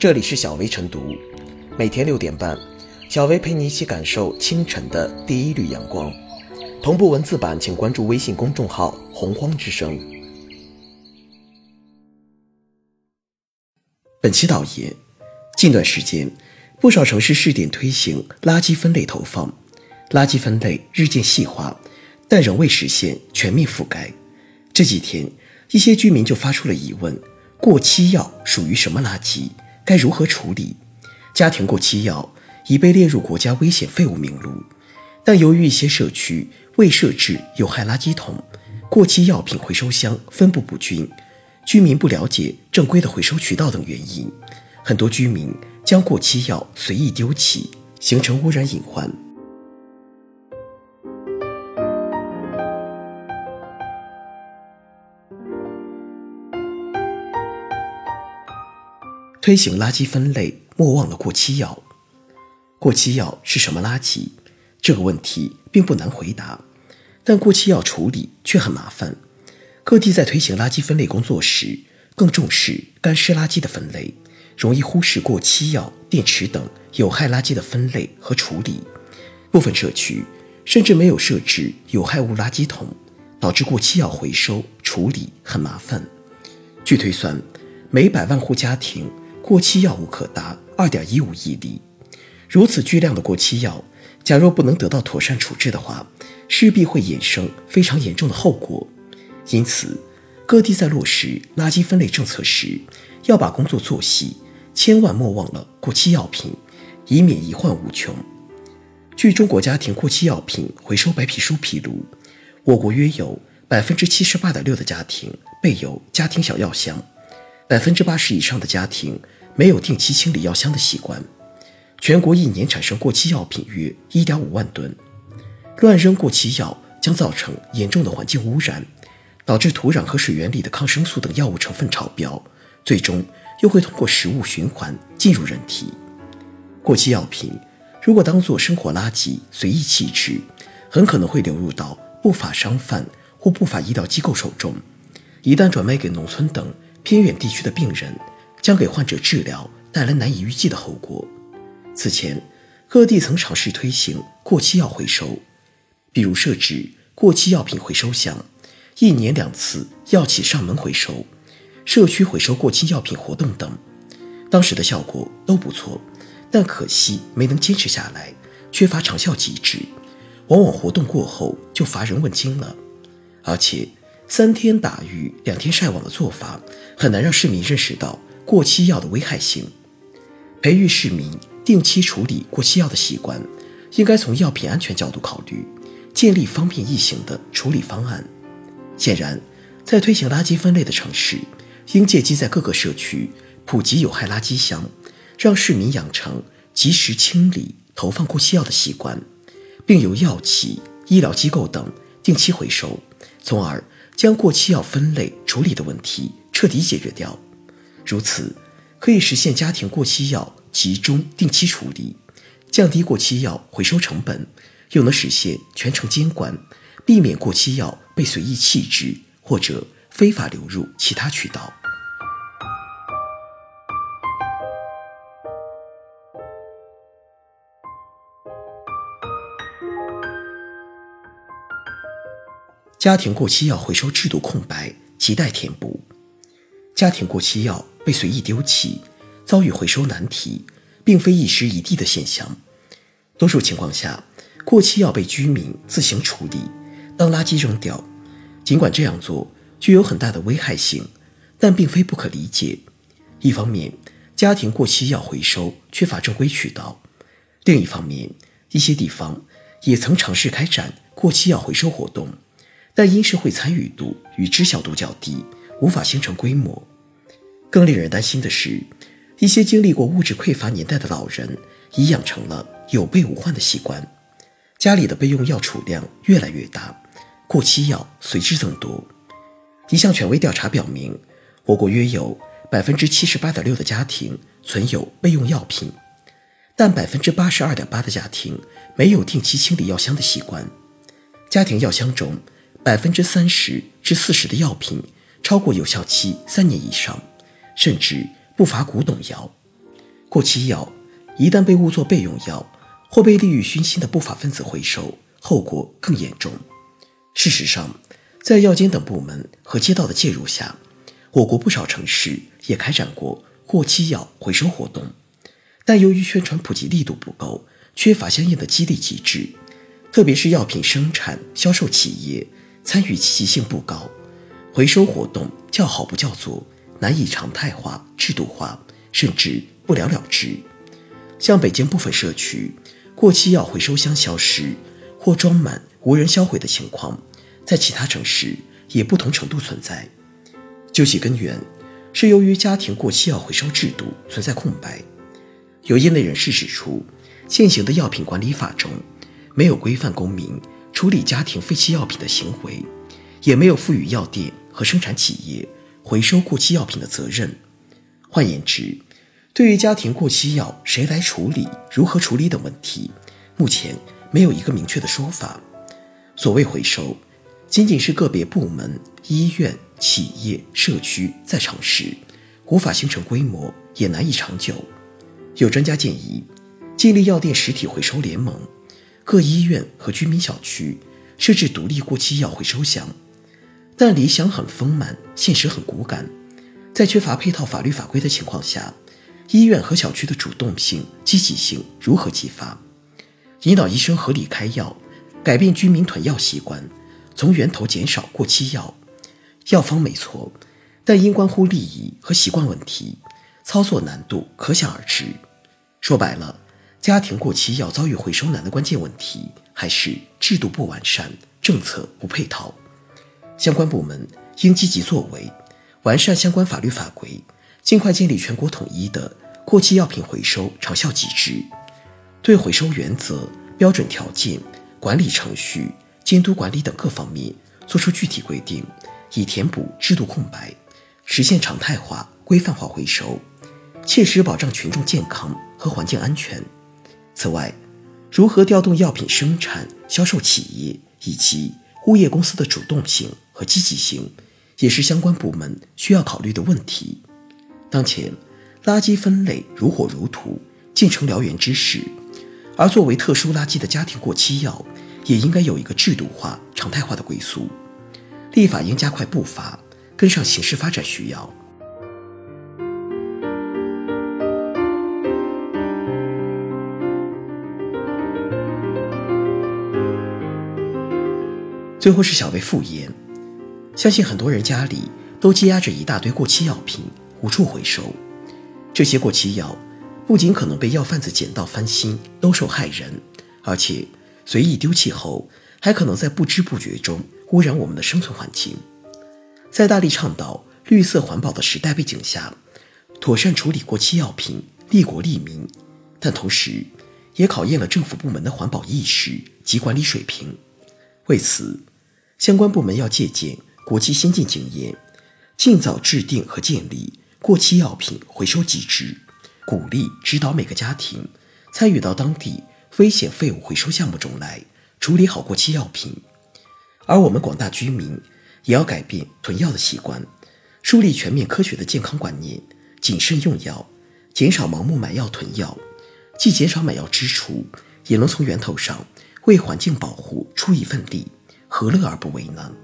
这里是小薇晨读，每天六点半，小薇陪你一起感受清晨的第一缕阳光。同步文字版，请关注微信公众号“洪荒之声”。本期导言：近段时间，不少城市试点推行垃圾分类投放，垃圾分类日渐细化，但仍未实现全面覆盖。这几天，一些居民就发出了疑问：过期药属于什么垃圾？该如何处理？家庭过期药已被列入国家危险废物名录，但由于一些社区未设置有害垃圾桶，过期药品回收箱分布不均，居民不了解正规的回收渠道等原因，很多居民将过期药随意丢弃，形成污染隐患。推行垃圾分类，莫忘了过期药。过期药是什么垃圾？这个问题并不难回答，但过期药处理却很麻烦。各地在推行垃圾分类工作时，更重视干湿垃圾的分类，容易忽视过期药、电池等有害垃圾的分类和处理。部分社区甚至没有设置有害物垃圾桶，导致过期药回收处理很麻烦。据推算，每百万户家庭。过期药物可达二点一五亿粒，如此巨量的过期药，假若不能得到妥善处置的话，势必会衍生非常严重的后果。因此，各地在落实垃圾分类政策时，要把工作做细，千万莫忘了过期药品，以免一患无穷。据中国家庭过期药品回收白皮书披露，我国约有百分之七十八点六的家庭备有家庭小药箱。百分之八十以上的家庭没有定期清理药箱的习惯，全国一年产生过期药品约一点五万吨。乱扔过期药将造成严重的环境污染，导致土壤和水源里的抗生素等药物成分超标，最终又会通过食物循环进入人体。过期药品如果当作生活垃圾随意弃置，很可能会流入到不法商贩或不法医疗机构手中，一旦转卖给农村等。偏远地区的病人将给患者治疗带来难以预计的后果。此前，各地曾尝试推行过期药回收，比如设置过期药品回收箱，一年两次药企上门回收，社区回收过期药品活动等。当时的效果都不错，但可惜没能坚持下来，缺乏长效机制，往往活动过后就乏人问津了，而且。三天打鱼两天晒网的做法，很难让市民认识到过期药的危害性。培育市民定期处理过期药的习惯，应该从药品安全角度考虑，建立方便易行的处理方案。显然，在推行垃圾分类的城市，应借机在各个社区普及有害垃圾箱，让市民养成及时清理、投放过期药的习惯，并由药企、医疗机构等定期回收，从而。将过期药分类处理的问题彻底解决掉，如此可以实现家庭过期药集中定期处理，降低过期药回收成本，又能实现全程监管，避免过期药被随意弃置或者非法流入其他渠道。家庭过期药回收制度空白，亟待填补。家庭过期药被随意丢弃，遭遇回收难题，并非一时一地的现象。多数情况下，过期药被居民自行处理，当垃圾扔掉。尽管这样做具有很大的危害性，但并非不可理解。一方面，家庭过期药回收缺乏正规渠道；另一方面，一些地方也曾尝试开展过期药回收活动。但因社会参与度与知晓度较低，无法形成规模。更令人担心的是，一些经历过物质匮乏年代的老人已养成了有备无患的习惯，家里的备用药储量越来越大，过期药随之增多。一项权威调查表明，我国约有百分之七十八点六的家庭存有备用药品，但百分之八十二点八的家庭没有定期清理药箱的习惯，家庭药箱中。百分之三十至四十的药品超过有效期三年以上，甚至不乏古董药。过期药一旦被误作备用药，或被利欲熏心的不法分子回收，后果更严重。事实上，在药监等部门和街道的介入下，我国不少城市也开展过过期药回收活动，但由于宣传普及力度不够，缺乏相应的激励机制，特别是药品生产销售企业参与积极性不高，回收活动叫好不叫座，难以常态化、制度化，甚至不了了之。像北京部分社区，过期药回收箱消失或装满无人销毁的情况，在其他城市也不同程度存在。究其根源，是由于家庭过期药回收制度存在空白。有业内人士指出，现行的药品管理法中没有规范公民处理家庭废弃药品的行为，也没有赋予药店和生产企业回收过期药品的责任。换言之，对于家庭过期药谁来处理、如何处理等问题，目前没有一个明确的说法。所谓回收，仅仅是个别部门、医院。企业、社区在尝试，无法形成规模，也难以长久。有专家建议，建立药店实体回收联盟，各医院和居民小区设置独立过期药回收箱。但理想很丰满，现实很骨感。在缺乏配套法律法规的情况下，医院和小区的主动性、积极性如何激发？引导医生合理开药，改变居民囤药习惯，从源头减少过期药。药方没错，但因关乎利益和习惯问题，操作难度可想而知。说白了，家庭过期药遭遇回收难的关键问题，还是制度不完善、政策不配套。相关部门应积极作为，完善相关法律法规，尽快建立全国统一的过期药品回收长效机制，对回收原则、标准条件、管理程序、监督管理等各方面作出具体规定。以填补制度空白，实现常态化、规范化回收，切实保障群众健康和环境安全。此外，如何调动药品生产、销售企业以及物业公司的主动性和积极性，也是相关部门需要考虑的问题。当前，垃圾分类如火如荼，渐成燎原之势，而作为特殊垃圾的家庭过期药，也应该有一个制度化、常态化的归宿。立法应加快步伐，跟上形势发展需要。最后是小薇复言，相信很多人家里都积压着一大堆过期药品，无处回收。这些过期药不仅可能被药贩子捡到翻新，兜售害人，而且随意丢弃后，还可能在不知不觉中。污染我们的生存环境，在大力倡导绿色环保的时代背景下，妥善处理过期药品利国利民，但同时也考验了政府部门的环保意识及管理水平。为此，相关部门要借鉴国际先进经验，尽早制定和建立过期药品回收机制，鼓励指导每个家庭参与到当地危险废物回收项目中来，处理好过期药品。而我们广大居民也要改变囤药的习惯，树立全面科学的健康观念，谨慎用药，减少盲目买药囤药，既减少买药支出，也能从源头上为环境保护出一份力，何乐而不为呢？